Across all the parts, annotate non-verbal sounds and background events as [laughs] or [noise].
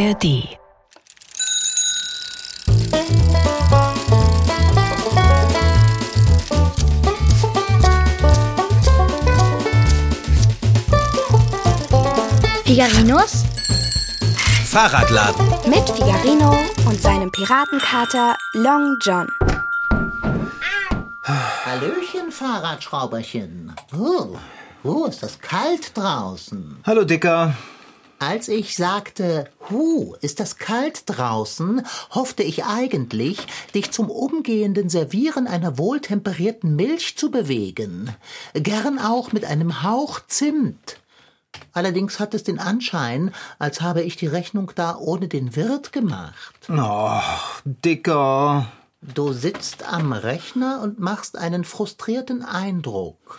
ARD. Figarinos Fahrradladen. mit Figarino und seinem Piratenkater Long John. Hallöchen, Fahrradschrauberchen. Oh, oh, ist das kalt draußen. Hallo Dicker. Als ich sagte, Hu, ist das kalt draußen, hoffte ich eigentlich, dich zum umgehenden Servieren einer wohltemperierten Milch zu bewegen. Gern auch mit einem Hauch Zimt. Allerdings hat es den Anschein, als habe ich die Rechnung da ohne den Wirt gemacht. Oh, Dicker. Du sitzt am Rechner und machst einen frustrierten Eindruck.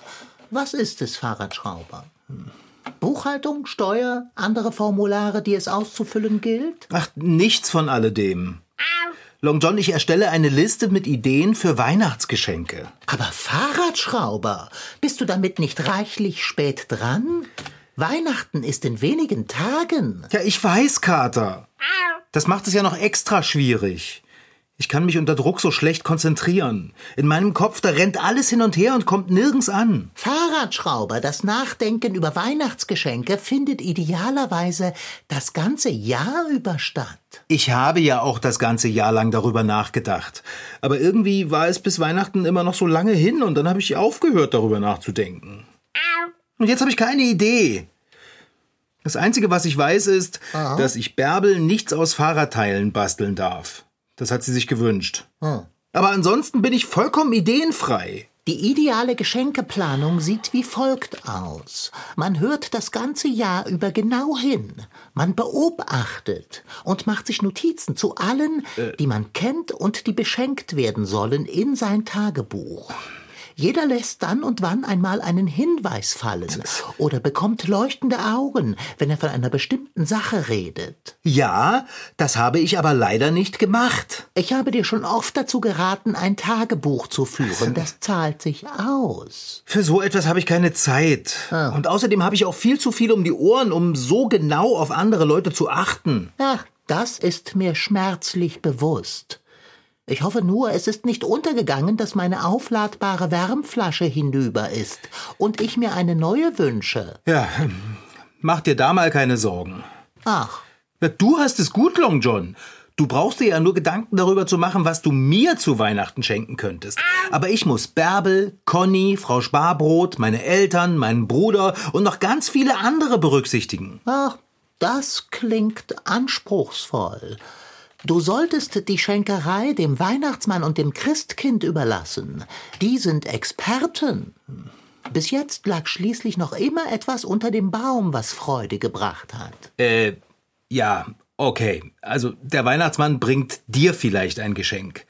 Was ist es, Fahrradschrauber? Hm. Buchhaltung, Steuer, andere Formulare, die es auszufüllen gilt? Ach, nichts von alledem. Long John, ich erstelle eine Liste mit Ideen für Weihnachtsgeschenke. Aber Fahrradschrauber, bist du damit nicht reichlich spät dran? Weihnachten ist in wenigen Tagen. Ja, ich weiß, Kater. Das macht es ja noch extra schwierig. Ich kann mich unter Druck so schlecht konzentrieren. In meinem Kopf, da rennt alles hin und her und kommt nirgends an. Fahrradschrauber, das Nachdenken über Weihnachtsgeschenke findet idealerweise das ganze Jahr über statt. Ich habe ja auch das ganze Jahr lang darüber nachgedacht. Aber irgendwie war es bis Weihnachten immer noch so lange hin und dann habe ich aufgehört, darüber nachzudenken. Und jetzt habe ich keine Idee. Das Einzige, was ich weiß, ist, dass ich Bärbel nichts aus Fahrradteilen basteln darf. Das hat sie sich gewünscht. Aber ansonsten bin ich vollkommen ideenfrei. Die ideale Geschenkeplanung sieht wie folgt aus. Man hört das ganze Jahr über genau hin. Man beobachtet und macht sich Notizen zu allen, die man kennt und die beschenkt werden sollen, in sein Tagebuch. Jeder lässt dann und wann einmal einen Hinweis fallen oder bekommt leuchtende Augen, wenn er von einer bestimmten Sache redet. Ja, das habe ich aber leider nicht gemacht. Ich habe dir schon oft dazu geraten, ein Tagebuch zu führen. Das zahlt sich aus. Für so etwas habe ich keine Zeit. Und außerdem habe ich auch viel zu viel um die Ohren, um so genau auf andere Leute zu achten. Ach, das ist mir schmerzlich bewusst. Ich hoffe nur, es ist nicht untergegangen, dass meine aufladbare Wärmflasche hinüber ist und ich mir eine neue wünsche. Ja, mach dir da mal keine Sorgen. Ach, Du hast es gut, Long John. Du brauchst dir ja nur Gedanken darüber zu machen, was du mir zu Weihnachten schenken könntest. Aber ich muss Bärbel, Conny, Frau Sparbrot, meine Eltern, meinen Bruder und noch ganz viele andere berücksichtigen. ach, das klingt anspruchsvoll. Du solltest die Schenkerei dem Weihnachtsmann und dem Christkind überlassen. Die sind Experten. Bis jetzt lag schließlich noch immer etwas unter dem Baum, was Freude gebracht hat. Äh, ja, okay. Also der Weihnachtsmann bringt dir vielleicht ein Geschenk.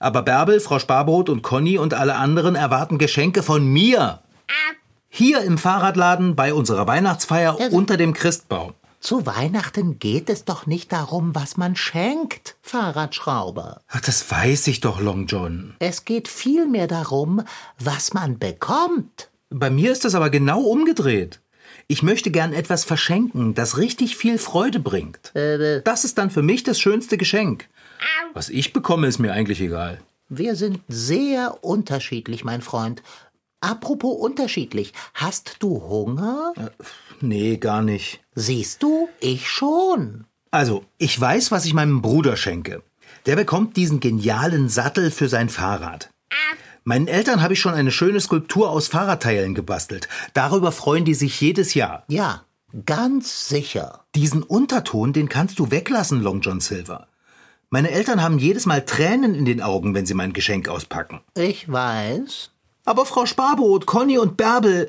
Aber Bärbel, Frau Sparbrot und Conny und alle anderen erwarten Geschenke von mir. Hier im Fahrradladen bei unserer Weihnachtsfeier Ja, so- unter dem Christbaum. Zu Weihnachten geht es doch nicht darum, was man schenkt, Fahrradschrauber. Ach, das weiß ich doch, Long John. Es geht vielmehr darum, was man bekommt. Bei mir ist das aber genau umgedreht. Ich möchte gern etwas verschenken, das richtig viel Freude bringt. Das ist dann für mich das schönste Geschenk. Was ich bekomme, ist mir eigentlich egal. Wir sind sehr unterschiedlich, mein Freund. Apropos unterschiedlich, hast du Hunger? Nee, gar nicht. Siehst du, ich schon. Also, ich weiß, was ich meinem Bruder schenke. Der bekommt diesen genialen Sattel für sein Fahrrad. Meinen Eltern habe ich schon eine schöne Skulptur aus Fahrradteilen gebastelt. Darüber freuen die sich jedes Jahr. Ja, ganz sicher. Diesen Unterton, den kannst du weglassen, Long John Silver. Meine Eltern haben jedes Mal Tränen in den Augen, wenn sie mein Geschenk auspacken. Ich weiß. Aber Frau Sparbrot, Conny und Bärbel,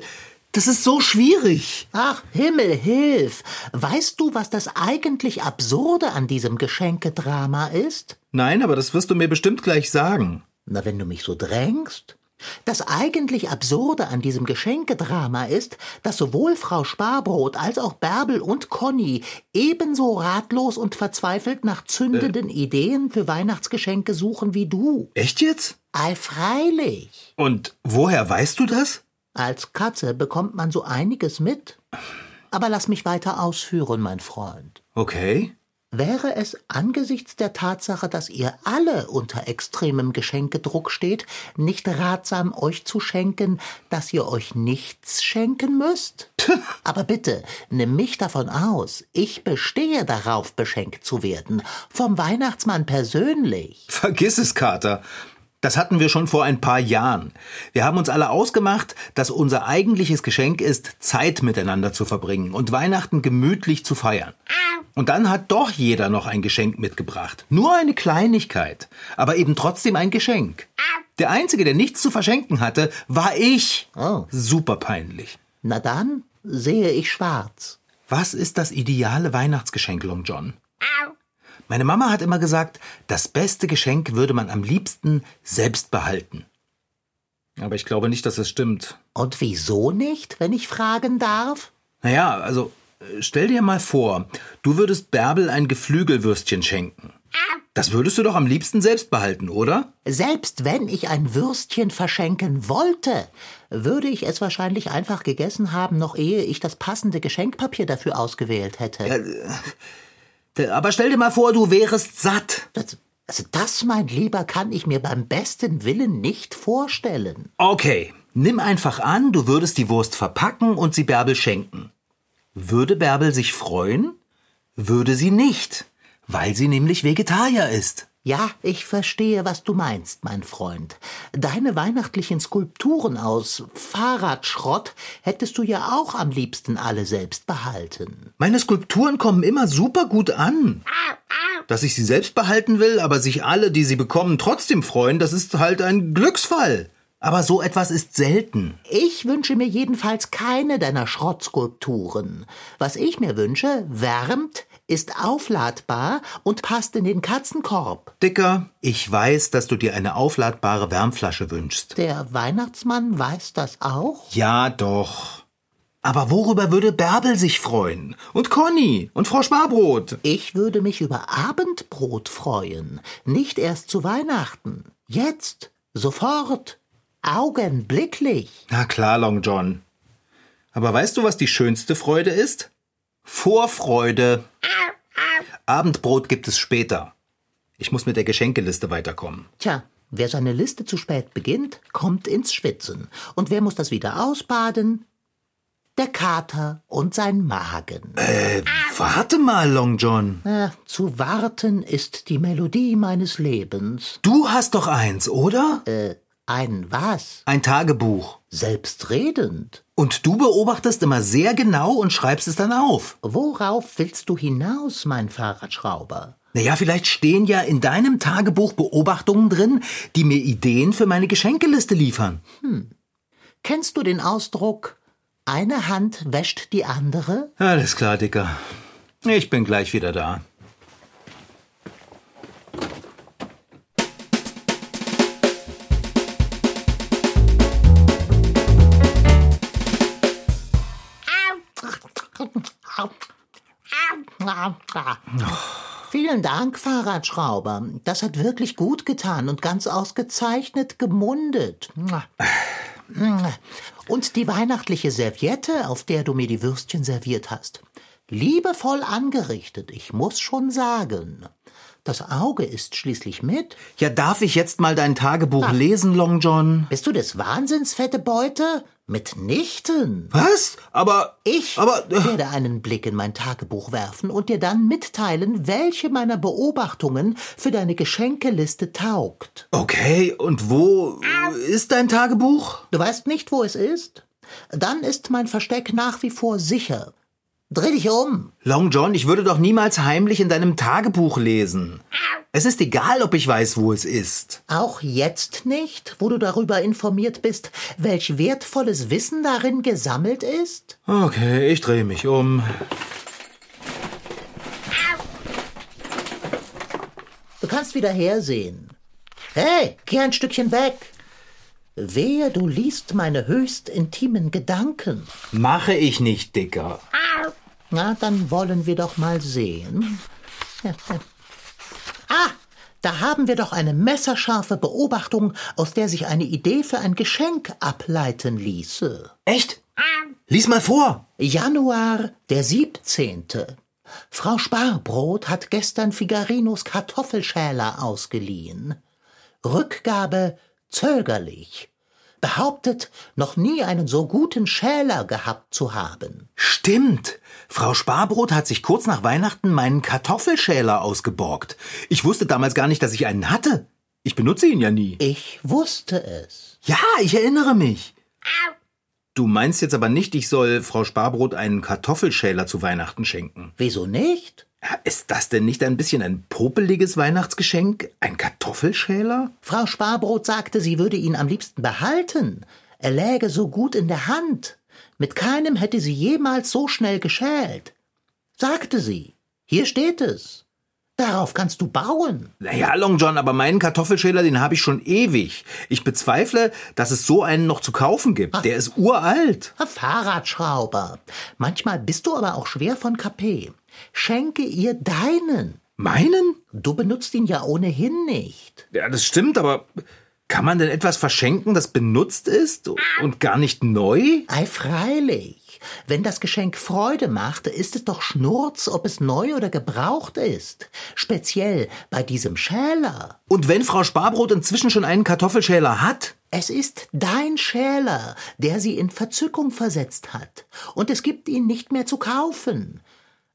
das ist so schwierig. Ach, Himmel, hilf! Weißt du, was das eigentlich Absurde an diesem Geschenkedrama ist? Nein, aber das wirst du mir bestimmt gleich sagen. Na, wenn du mich so drängst. Das eigentlich Absurde an diesem Geschenkedrama ist, dass sowohl Frau Sparbrot als auch Bärbel und Conny ebenso ratlos und verzweifelt nach zündenden Ideen für Weihnachtsgeschenke suchen wie du. Echt jetzt? Ei, freilich. Und woher weißt du das? Als Katze bekommt man so einiges mit. Aber lass mich weiter ausführen, mein Freund. Okay. Wäre es angesichts der Tatsache, dass ihr alle unter extremem Geschenkedruck steht, nicht ratsam, euch zu schenken, dass ihr euch nichts schenken müsst? [laughs] Aber bitte, nimm mich davon aus. Ich bestehe darauf, beschenkt zu werden. Vom Weihnachtsmann persönlich. Vergiss es, Kater. Das hatten wir schon vor ein paar Jahren. Wir haben uns alle ausgemacht, dass unser eigentliches Geschenk ist, Zeit miteinander zu verbringen und Weihnachten gemütlich zu feiern. Und dann hat doch jeder noch ein Geschenk mitgebracht. Nur eine Kleinigkeit, aber eben trotzdem ein Geschenk. Der Einzige, der nichts zu verschenken hatte, war ich. Oh. Super peinlich. Na dann sehe ich schwarz. Was ist das ideale Weihnachtsgeschenk, Long John? Meine Mama hat immer gesagt, das beste Geschenk würde man am liebsten selbst behalten. Aber ich glaube nicht, dass es stimmt. Und wieso nicht, wenn ich fragen darf? Naja, also äh, stell dir mal vor, du würdest Bärbel ein Geflügelwürstchen schenken. Das würdest du doch am liebsten selbst behalten, oder? Selbst wenn ich ein Würstchen verschenken wollte, würde ich es wahrscheinlich einfach gegessen haben, noch ehe ich das passende Geschenkpapier dafür ausgewählt hätte. Aber stell dir mal vor, du wärest satt. Das, also das, mein Lieber, kann ich mir beim besten Willen nicht vorstellen. Okay, nimm einfach an, du würdest die Wurst verpacken und sie Bärbel schenken. Würde Bärbel sich freuen? Würde sie nicht, weil sie nämlich Vegetarier ist. Ja, ich verstehe, was du meinst, mein Freund. Deine weihnachtlichen Skulpturen aus Fahrradschrott hättest du ja auch am liebsten alle selbst behalten. Meine Skulpturen kommen immer super gut an. Dass ich sie selbst behalten will, aber sich alle, die sie bekommen, trotzdem freuen, das ist halt ein Glücksfall. Aber so etwas ist selten. Ich wünsche mir jedenfalls keine deiner Schrottskulpturen. Was ich mir wünsche, wärmt, ist aufladbar und passt in den Katzenkorb. Dicker, ich weiß, dass du dir eine aufladbare Wärmflasche wünschst. Der Weihnachtsmann weiß das auch? Ja, doch. Aber worüber würde Bärbel sich freuen? Und Conny und Frau Sparbrot? Ich würde mich über Abendbrot freuen, nicht erst zu Weihnachten. Jetzt, sofort, augenblicklich. Na klar, Long John. Aber weißt du, was die schönste Freude ist? Vorfreude. Abendbrot gibt es später. Ich muss mit der Geschenkeliste weiterkommen. Tja, wer seine Liste zu spät beginnt, kommt ins Schwitzen. Und wer muss das wieder ausbaden? Der Kater und sein Magen. Äh, warte mal, Long John. Na, zu warten ist die Melodie meines Lebens. Du hast doch eins, oder? Äh, ein was? Ein Tagebuch. Selbstredend. Und du beobachtest immer sehr genau und schreibst es dann auf. Worauf willst du hinaus, mein Fahrradschrauber? Naja, vielleicht stehen ja in deinem Tagebuch Beobachtungen drin, die mir Ideen für meine Geschenkeliste liefern. Kennst du den Ausdruck, eine Hand wäscht die andere? Alles klar, Dicker. Ich bin gleich wieder da. Vielen Dank, Fahrradschrauber. Das hat wirklich gut getan und ganz ausgezeichnet gemundet. Und die weihnachtliche Serviette, auf der du mir die Würstchen serviert hast. Liebevoll angerichtet, ich muss schon sagen. Das Auge ist schließlich mit. Ja, darf ich jetzt mal dein Tagebuch lesen, Long John? Bist du des Wahnsinns, fette Beute? Mitnichten. Was? Aber. Ich Aber. äh, werde einen Blick in mein Tagebuch werfen und dir dann mitteilen, welche meiner Beobachtungen für deine Geschenkeliste taugt. Okay, und wo ist dein Tagebuch? Du weißt nicht, wo es ist? Dann ist mein Versteck nach wie vor sicher. Dreh dich um. Long John, ich würde doch niemals heimlich in deinem Tagebuch lesen. Es ist egal, ob ich weiß, wo es ist. Auch jetzt nicht, wo du darüber informiert bist, welch wertvolles Wissen darin gesammelt ist? Okay, ich drehe mich um. Du kannst wieder hersehen. Hey, geh ein Stückchen weg. Wehe, du liest meine höchst intimen Gedanken. Mache ich nicht, Dicker. Na, dann wollen wir doch mal sehen. Ah, da haben wir doch eine messerscharfe Beobachtung, aus der sich eine Idee für ein Geschenk ableiten ließe. Echt? Lies mal vor. Januar der 17. Frau Sparbrot hat gestern Figarinos Kartoffelschäler ausgeliehen. Rückgabe zögerlich. Behauptet, noch nie einen so guten Schäler gehabt zu haben. Stimmt. Frau Sparbrot hat sich kurz nach Weihnachten meinen Kartoffelschäler ausgeborgt. Ich wusste damals gar nicht, dass ich einen hatte. Ich benutze ihn ja nie. Ich wusste es. Ja, ich erinnere mich. Du meinst jetzt aber nicht, ich soll Frau Sparbrot einen Kartoffelschäler zu Weihnachten schenken. Wieso nicht? Ist das denn nicht ein bisschen ein popeliges Weihnachtsgeschenk? Ein Kartoffelschäler? Frau Sparbrot sagte, sie würde ihn am liebsten behalten. Er läge so gut in der Hand. Mit keinem hätte sie jemals so schnell geschält. Sagte sie. Hier steht es. Darauf kannst du bauen. Naja, Long John, aber meinen Kartoffelschäler, den habe ich schon ewig. Ich bezweifle, dass es so einen noch zu kaufen gibt. Der ist uralt. Fahrradschrauber. Manchmal bist du aber auch schwer von KP. Schenke ihr deinen. Meinen? Du benutzt ihn ja ohnehin nicht. Ja, das stimmt, aber kann man denn etwas verschenken, das benutzt ist und gar nicht neu? Ei, freilich. Wenn das Geschenk Freude macht, ist es doch Schnurz, ob es neu oder gebraucht ist. Speziell bei diesem Schäler. Und wenn Frau Sparbrot inzwischen schon einen Kartoffelschäler hat? Es ist dein Schäler, der sie in Verzückung versetzt hat. Und es gibt ihn nicht mehr zu kaufen.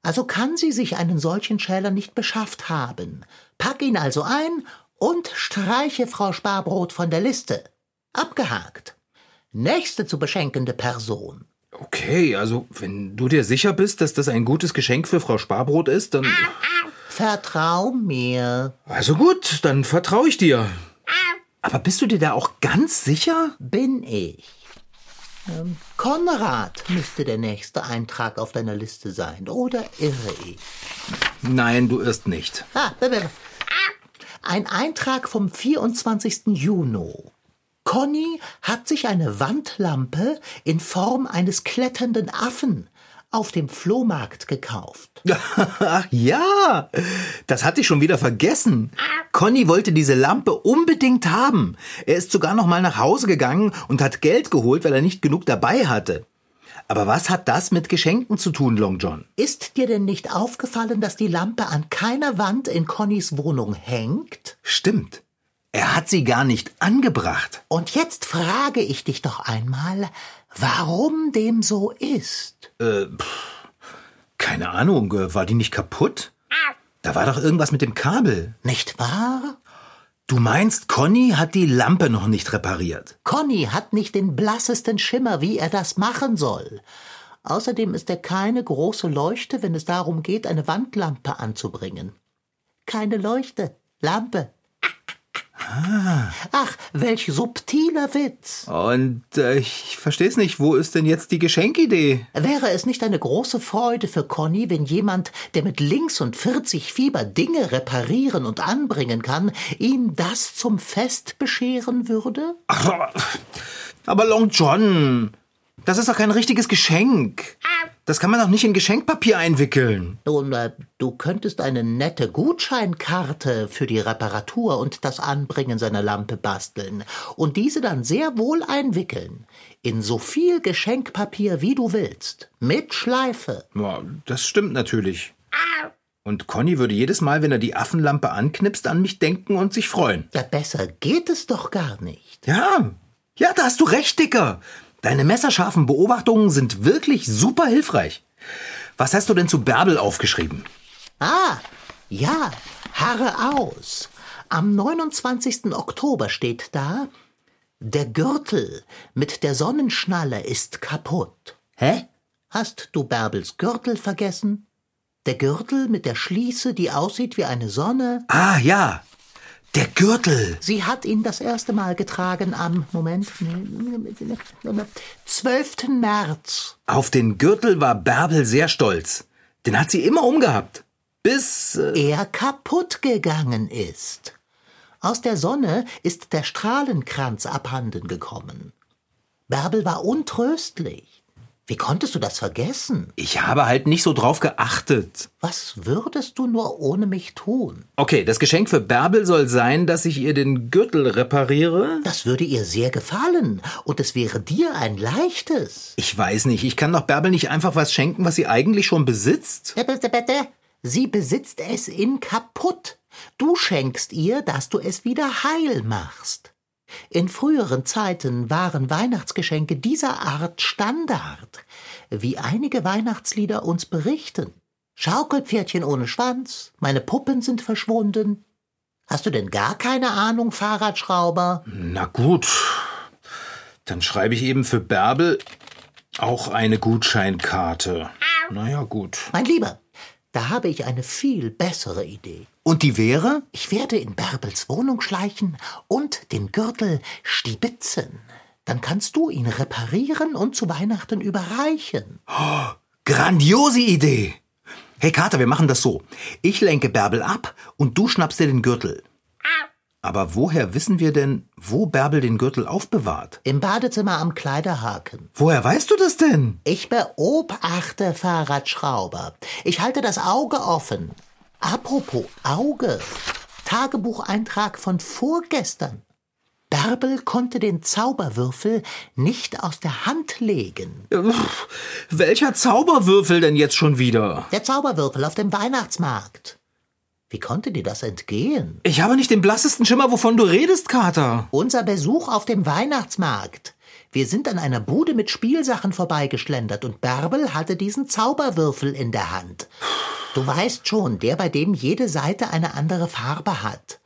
Also kann sie sich einen solchen Schäler nicht beschafft haben. Pack ihn also ein und streiche Frau Sparbrot von der Liste. Abgehakt. Nächste zu beschenkende Person. Okay, also wenn du dir sicher bist, dass das ein gutes Geschenk für Frau Sparbrot ist, dann... Vertrau mir. Also gut, dann vertraue ich dir. Aber bist du dir da auch ganz sicher? Bin ich. Ähm, Konrad müsste der nächste Eintrag auf deiner Liste sein, oder irre ich? Nein, du irrst nicht. Ah, ein Eintrag vom 24. Juni. Conny hat sich eine Wandlampe in Form eines kletternden Affen auf dem Flohmarkt gekauft. [laughs] Ach ja, das hatte ich schon wieder vergessen. Conny wollte diese Lampe unbedingt haben. Er ist sogar noch mal nach Hause gegangen und hat Geld geholt, weil er nicht genug dabei hatte. Aber was hat das mit Geschenken zu tun, Long John? Ist dir denn nicht aufgefallen, dass die Lampe an keiner Wand in Connys Wohnung hängt? Stimmt. Er hat sie gar nicht angebracht. Und jetzt frage ich dich doch einmal, warum dem so ist. Keine Ahnung, äh, war die nicht kaputt? Da war doch irgendwas mit dem Kabel. Nicht wahr? Du meinst, Conny hat die Lampe noch nicht repariert? Conny hat nicht den blassesten Schimmer, wie er das machen soll. Außerdem ist er keine große Leuchte, wenn es darum geht, eine Wandlampe anzubringen. Keine Leuchte, Lampe. Ach, welch subtiler Witz. Und äh, ich versteh's nicht, wo ist denn jetzt die Geschenkidee? Wäre es nicht eine große Freude für Conny, wenn jemand, der mit links und 40 Fieber Dinge reparieren und anbringen kann, ihm das zum Fest bescheren würde? Aber Long John, das ist doch kein richtiges Geschenk. Das kann man doch nicht in Geschenkpapier einwickeln. Nun, äh, du könntest eine nette Gutscheinkarte für die Reparatur und das Anbringen seiner Lampe basteln und diese dann sehr wohl einwickeln. In so viel Geschenkpapier, wie du willst. Mit Schleife. Ja, das stimmt natürlich. Und Conny würde jedes Mal, wenn er die Affenlampe anknipst, an mich denken und sich freuen. Ja, besser geht es doch gar nicht. Ja, ja, da hast du recht, Dicker. Deine messerscharfen Beobachtungen sind wirklich super hilfreich. Was hast du denn zu Bärbel aufgeschrieben? Ah, ja, harre aus. Am 29. Oktober steht da, der Gürtel mit der Sonnenschnalle ist kaputt. Hä? Hast du Bärbels Gürtel vergessen? Der Gürtel mit der Schließe, die aussieht wie eine Sonne? Ah, ja. Der Gürtel. Sie hat ihn das erste Mal getragen am, Moment, 12. März. Auf den Gürtel war Bärbel sehr stolz. Den hat sie immer umgehabt. Bis. Äh, er kaputt gegangen ist. Aus der Sonne ist der Strahlenkranz abhanden gekommen. Bärbel war untröstlich. Wie konntest du das vergessen? Ich habe halt nicht so drauf geachtet. Was würdest du nur ohne mich tun? Okay, das Geschenk für Bärbel soll sein, dass ich ihr den Gürtel repariere. Das würde ihr sehr gefallen und es wäre dir ein leichtes. Ich weiß nicht, ich kann doch Bärbel nicht einfach was schenken, was sie eigentlich schon besitzt. Bitte, bitte. Sie besitzt es in kaputt. Du schenkst ihr, dass du es wieder heil machst. In früheren Zeiten waren Weihnachtsgeschenke dieser Art Standard, wie einige Weihnachtslieder uns berichten. Schaukelpferdchen ohne Schwanz, meine Puppen sind verschwunden. Hast du denn gar keine Ahnung, Fahrradschrauber? Na gut, dann schreibe ich eben für Bärbel auch eine Gutscheinkarte. Naja, gut. Mein Lieber, da habe ich eine viel bessere Idee. Und die wäre? Ich werde in Bärbels Wohnung schleichen und den Gürtel stibitzen. Dann kannst du ihn reparieren und zu Weihnachten überreichen. Oh, grandiose Idee! Hey Kater, wir machen das so. Ich lenke Bärbel ab und du schnappst dir den Gürtel. Aber woher wissen wir denn, wo Bärbel den Gürtel aufbewahrt? Im Badezimmer am Kleiderhaken. Woher weißt du das denn? Ich beobachte Fahrradschrauber. Ich halte das Auge offen. Apropos Auge. Tagebucheintrag von vorgestern. Bärbel konnte den Zauberwürfel nicht aus der Hand legen. Welcher Zauberwürfel denn jetzt schon wieder? Der Zauberwürfel auf dem Weihnachtsmarkt. Wie konnte dir das entgehen? Ich habe nicht den blassesten Schimmer, wovon du redest, Kater. Unser Besuch auf dem Weihnachtsmarkt. Wir sind an einer Bude mit Spielsachen vorbeigeschlendert und Bärbel hatte diesen Zauberwürfel in der Hand. Du weißt schon, der, bei dem jede Seite eine andere Farbe hat.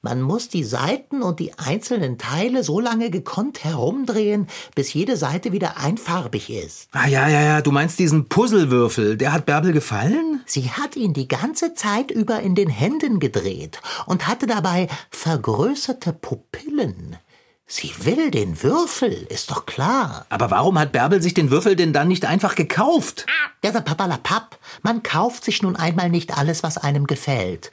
Man muss die Seiten und die einzelnen Teile so lange gekonnt herumdrehen, bis jede Seite wieder einfarbig ist. Ah ja, ja, ja, du meinst diesen Puzzlewürfel. Der hat Bärbel gefallen? Sie hat ihn die ganze Zeit über in den Händen gedreht und hatte dabei vergrößerte Pupillen. Sie will den Würfel, ist doch klar. Aber warum hat Bärbel sich den Würfel denn dann nicht einfach gekauft? Der Papalapap, man kauft sich nun einmal nicht alles, was einem gefällt.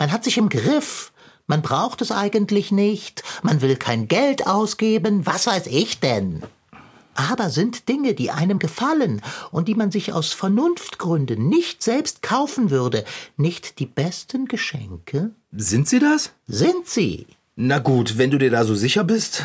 Man hat sich im Griff. Man braucht es eigentlich nicht, man will kein Geld ausgeben, was weiß ich denn. Aber sind Dinge, die einem gefallen und die man sich aus Vernunftgründen nicht selbst kaufen würde, nicht die besten Geschenke? Sind sie das? Sind sie. Na gut, wenn du dir da so sicher bist.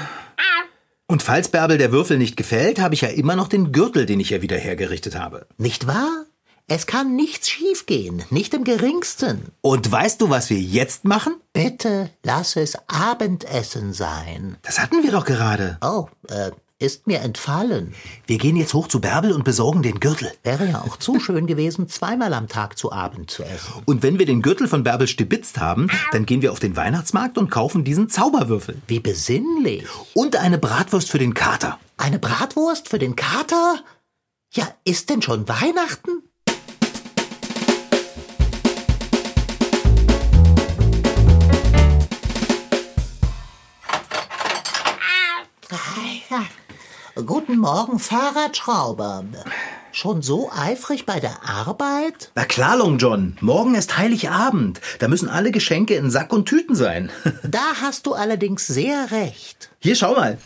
Und falls Bärbel der Würfel nicht gefällt, habe ich ja immer noch den Gürtel, den ich ihr wieder hergerichtet habe. Nicht wahr? Es kann nichts schiefgehen, nicht im geringsten. Und weißt du, was wir jetzt machen? Bitte lass es Abendessen sein. Das hatten wir doch gerade. Oh, äh, ist mir entfallen. Wir gehen jetzt hoch zu Bärbel und besorgen den Gürtel. Wäre ja auch zu schön gewesen, zweimal am Tag zu Abend zu essen. Und wenn wir den Gürtel von Bärbel stibitzt haben, dann gehen wir auf den Weihnachtsmarkt und kaufen diesen Zauberwürfel. Wie besinnlich. Und eine Bratwurst für den Kater. Eine Bratwurst für den Kater? Ja, ist denn schon Weihnachten? Guten Morgen, Fahrradschrauber. Schon so eifrig bei der Arbeit? Na klar, Long John. Morgen ist Heiligabend. Da müssen alle Geschenke in Sack und Tüten sein. [laughs] da hast du allerdings sehr recht. Hier, schau mal.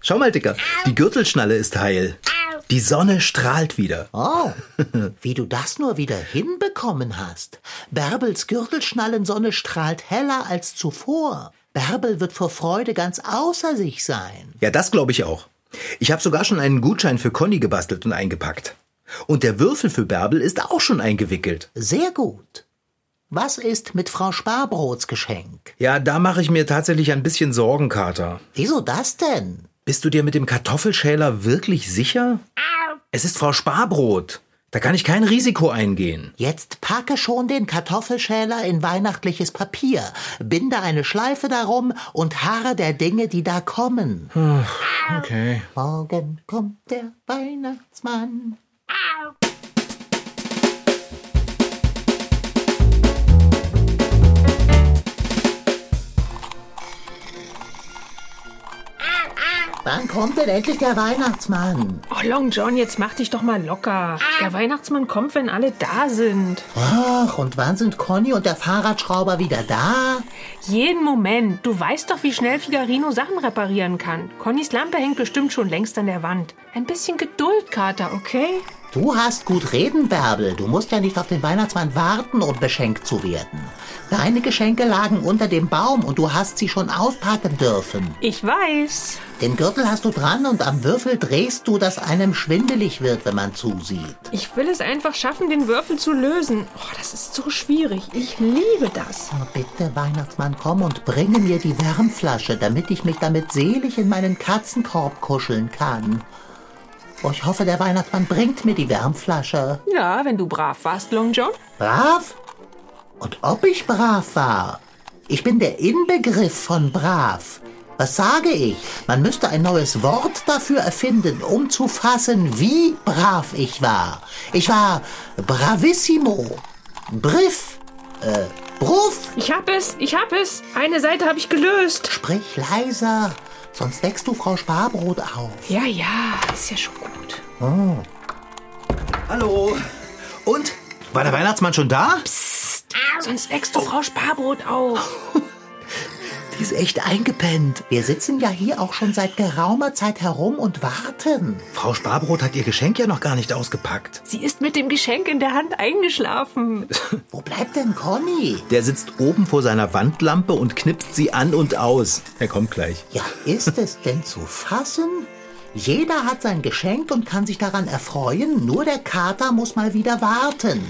Schau mal, Dicker. Die Gürtelschnalle ist heil. Die Sonne strahlt wieder. Oh, [laughs] wie du das nur wieder hinbekommen hast. Bärbels Gürtelschnallensonne strahlt heller als zuvor. Bärbel wird vor Freude ganz außer sich sein. Ja, das glaube ich auch. Ich habe sogar schon einen Gutschein für Conny gebastelt und eingepackt. Und der Würfel für Bärbel ist auch schon eingewickelt. Sehr gut. Was ist mit Frau Sparbrots Geschenk? Ja, da mache ich mir tatsächlich ein bisschen Sorgen, Kater. Wieso das denn? Bist du dir mit dem Kartoffelschäler wirklich sicher? Es ist Frau Sparbrot. Da kann ich kein Risiko eingehen. Jetzt packe schon den Kartoffelschäler in weihnachtliches Papier, binde eine Schleife darum und harre der Dinge, die da kommen. Okay. Morgen kommt der Weihnachtsmann. Danke, kommt denn endlich der Weihnachtsmann? Oh, Long John, jetzt mach dich doch mal locker. Der Weihnachtsmann kommt, wenn alle da sind. Ach, und wann sind Conny und der Fahrradschrauber wieder da? Jeden Moment. Du weißt doch, wie schnell Figarino Sachen reparieren kann. Connys Lampe hängt bestimmt schon längst an der Wand. Ein bisschen Geduld, Kater, okay? Du hast gut reden, Bärbel. Du musst ja nicht auf den Weihnachtsmann warten, um beschenkt zu werden. Deine Geschenke lagen unter dem Baum und du hast sie schon auspacken dürfen. Ich weiß. Den Gürtel hast du dran und am Würfel drehst du, dass einem schwindelig wird, wenn man zusieht. Ich will es einfach schaffen, den Würfel zu lösen. Oh, das ist so schwierig. Ich liebe das. Oh, bitte, Weihnachtsmann, komm und bringe mir die Wärmflasche, damit ich mich damit selig in meinen Katzenkorb kuscheln kann. Oh, ich hoffe, der Weihnachtsmann bringt mir die Wärmflasche. Ja, wenn du brav warst, Long John. Brav? Und ob ich brav war? Ich bin der Inbegriff von brav. Was sage ich? Man müsste ein neues Wort dafür erfinden, um zu fassen, wie brav ich war. Ich war bravissimo. Briff. Äh, bruff. Ich hab es, ich hab es. Eine Seite habe ich gelöst. Sprich leiser, sonst wächst du Frau Sparbrot auf. Ja, ja, ist ja schon gut. Oh. Hallo. Und? War der Weihnachtsmann schon da? Sonst wächst du Frau Sparbrot auf. [laughs] Die ist echt eingepennt. Wir sitzen ja hier auch schon seit geraumer Zeit herum und warten. Frau Sparbrot hat ihr Geschenk ja noch gar nicht ausgepackt. Sie ist mit dem Geschenk in der Hand eingeschlafen. [laughs] Wo bleibt denn Conny? Der sitzt oben vor seiner Wandlampe und knipst sie an und aus. Er kommt gleich. Ja, ist es denn zu fassen? Jeder hat sein Geschenk und kann sich daran erfreuen, nur der Kater muss mal wieder warten.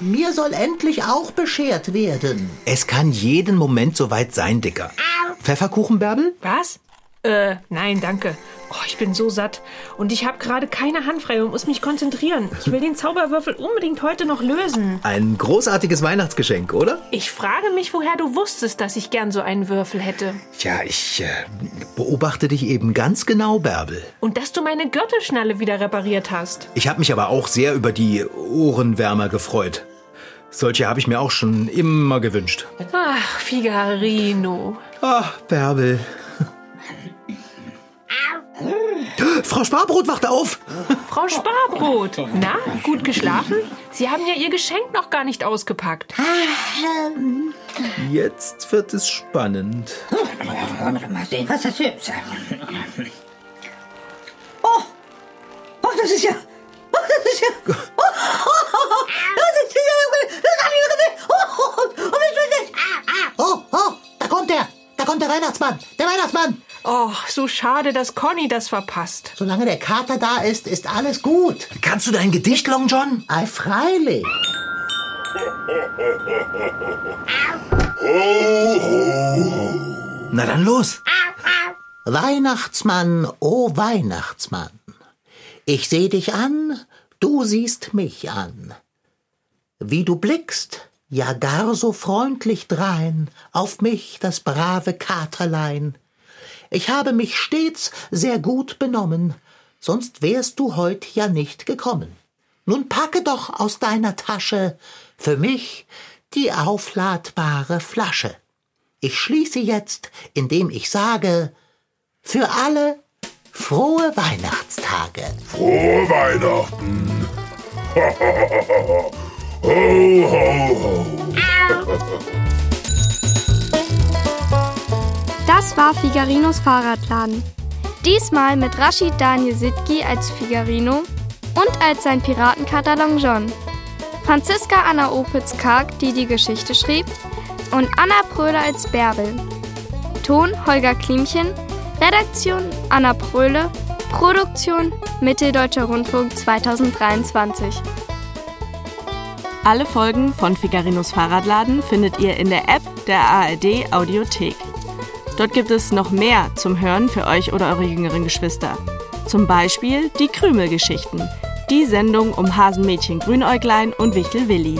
Mir soll endlich auch beschert werden. Es kann jeden Moment soweit sein, Dicker. Pfefferkuchen, Bärbel? Was? Äh, nein, danke. Oh, ich bin so satt. Und ich habe gerade keine Hand frei und muss mich konzentrieren. Ich will den Zauberwürfel unbedingt heute noch lösen. Ein großartiges Weihnachtsgeschenk, oder? Ich frage mich, woher du wusstest, dass ich gern so einen Würfel hätte. Ja, ich äh, beobachte dich eben ganz genau, Bärbel. Und dass du meine Gürtelschnalle wieder repariert hast. Ich habe mich aber auch sehr über die Ohrenwärmer gefreut. Solche habe ich mir auch schon immer gewünscht. Ach, Figarino. Ach, Bärbel. Frau Sparbrot wacht auf. Frau Sparbrot. Na, gut geschlafen? Sie haben ja Ihr Geschenk noch gar nicht ausgepackt. Jetzt wird es spannend. Mal sehen, was das ist. Oh, oh, das ist ja, oh, das ist ja, oh, oh, oh, oh, das ist ja, das hab ich gesehen. Oh, oh, oh, oh, was ist das? Ah, ah. Oh, oh, da kommt er. Da kommt der Weihnachtsmann. Der Weihnachtsmann. Oh, so schade, dass Conny das verpasst. Solange der Kater da ist, ist alles gut. Kannst du dein Gedicht, Long John? Ei, freilich. Na dann los. Weihnachtsmann, o Weihnachtsmann, ich seh dich an, du siehst mich an. Wie du blickst, ja gar so freundlich drein auf mich, das brave Katerlein. Ich habe mich stets sehr gut benommen, sonst wärst du heut ja nicht gekommen. Nun packe doch aus deiner Tasche für mich die aufladbare Flasche. Ich schließe jetzt, indem ich sage, für alle frohe Weihnachtstage. Frohe Weihnachten! [laughs] ho, ho, ho! Das war Figarinos Fahrradladen. Diesmal mit Rashid Daniel Sitki als Figarino und als sein Piratenkater Long John. Franziska Anna Opitz-Karg, die die Geschichte schrieb, und Anna Pröhle als Bärbel. Ton Holger Klimchen, Redaktion Anna Pröhle, Produktion Mitteldeutscher Rundfunk 2023. Alle Folgen von Figarinos Fahrradladen findet ihr in der App der ARD Audiothek. Dort gibt es noch mehr zum Hören für euch oder eure jüngeren Geschwister. Zum Beispiel die Krümelgeschichten, die Sendung um Hasenmädchen Grünäuglein und Wichtel Willi.